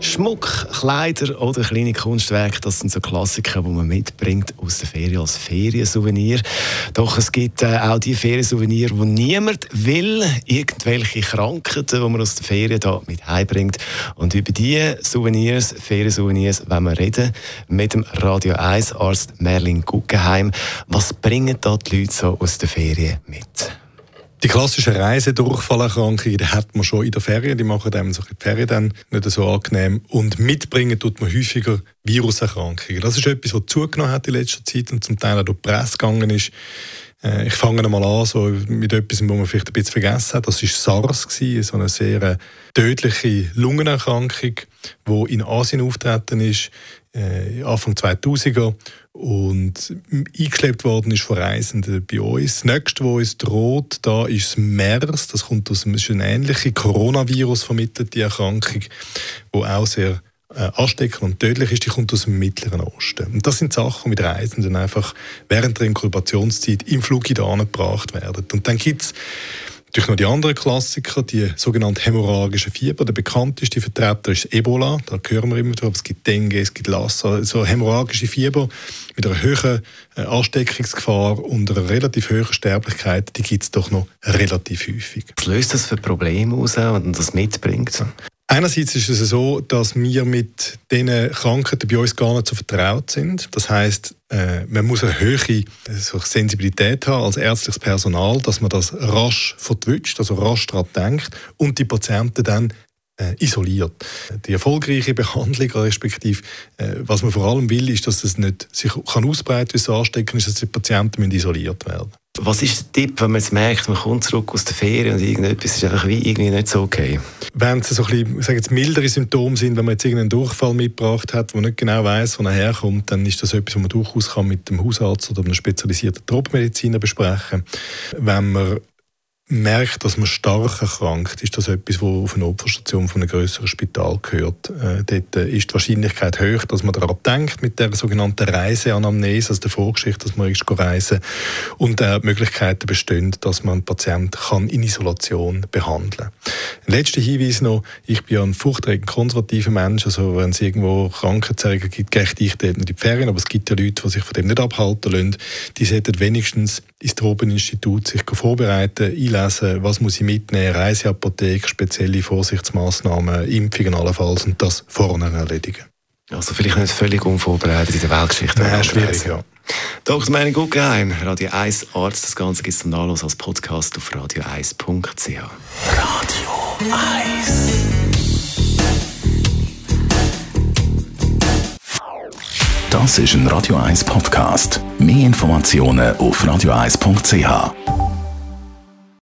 Schmuck, Kleider oder kleine Kunstwerke, das sind so Klassiker, die man mitbringt aus der Ferien als Feriensouvenir. Doch es gibt äh, auch die Feriensouvenir, die niemand will. Irgendwelche Krankheiten, die man aus der Ferien da mit heimbringt. Und über diese Souvenirs, Feriensouvenirs, wenn wir reden mit dem Radio 1 Arzt Merlin Guggenheim. Was bringen da die Leute so aus der Ferien mit? Die klassischen Reisedurchfallerkrankungen, die hat man schon in der Ferien, die machen einem so die Ferien dann nicht so angenehm. Und mitbringen tut man häufiger Viruserkrankungen. Das ist etwas, was zugenommen hat in letzter Zeit und zum Teil auch durch die Presse gegangen ist. Äh, ich fange mal an so mit etwas, wo man vielleicht ein bisschen vergessen hat. Das war SARS, so eine sehr äh, tödliche Lungenerkrankung, die in Asien auftreten ist, äh, Anfang 2000er und eingeschleppt worden ist von Reisenden bei uns. Das nächste, was uns droht, da ist das MERS. Das kommt aus einem, ist eine ähnliche Coronavirus vermittelte Erkrankung, die auch sehr äh, und tödlich ist, die kommt aus dem Mittleren Osten. Und das sind Sachen, die mit Reisenden einfach während der Inkubationszeit im Flug gebracht werden. Und dann gibt es Natürlich noch die anderen Klassiker, die sogenannte hämorrhagische Fieber. Der bekannteste Vertreter ist Ebola, da hören wir immer drüber. Es gibt Dengue, es gibt Lassa. So hämorrhagische Fieber mit einer hohen äh, Ansteckungsgefahr und einer relativ hohen Sterblichkeit, die gibt es doch noch relativ häufig. Was löst das für Probleme aus, wenn das mitbringt? Einerseits ist es so, dass wir mit diesen Krankheiten bei uns gar nicht so vertraut sind. Das heißt, äh, man muss eine hohe Sensibilität haben als ärztliches Personal, dass man das rasch vertwitscht, also rasch daran denkt und die Patienten dann äh, isoliert. Die erfolgreiche Behandlung, respektive äh, was man vor allem will, ist, dass es nicht sich kann ausbreiten, wie es anstecken ist, dass die Patienten isoliert werden. Was ist der Tipp, wenn man jetzt merkt, man kommt zurück aus der Ferien und irgendetwas ist einfach wie irgendwie nicht so okay? Wenn es so ein bisschen, jetzt, mildere Symptome sind, wenn man jetzt irgendeinen Durchfall mitgebracht hat, wo nicht genau weiß, wo er herkommt, dann ist das etwas, was man durchaus kann mit dem Hausarzt oder einem spezialisierten Tropfmediziner besprechen. Wenn man merkt, dass man stark erkrankt, ist das etwas, was auf eine Opferstation von einem größeren Spital gehört. Äh, dort ist die Wahrscheinlichkeit hoch, dass man daran denkt, mit der sogenannten Reiseanamnese, also der Vorgeschichte, dass man ist reisen und äh, Möglichkeiten bestehen, dass man einen Patienten kann in Isolation behandeln kann. Letzter Hinweis noch, ich bin ja ein furchtträgend konservativer Mensch, also wenn es irgendwo Krankheitserreger gibt, gehe ich dort nicht in die Ferien, aber es gibt ja Leute, die sich von dem nicht abhalten lassen, die sollten wenigstens ins Tropeninstitut sich vorbereiten, einlesen, was muss ich mitnehmen, Reiseapotheke, spezielle Vorsichtsmaßnahmen, Impfungen allenfalls und das vorne erledigen. Also vielleicht nicht völlig unvorbereitet in der Weltgeschichte. Nein, schwierig, ja. Dr. Meining Guggenheim, Radio 1 Arzt. Das Ganze gibt es zum Nachlass als Podcast auf radio1.ch. Radio 1. Das ist ein Radio 1 Podcast. Mehr Informationen auf radio1.ch.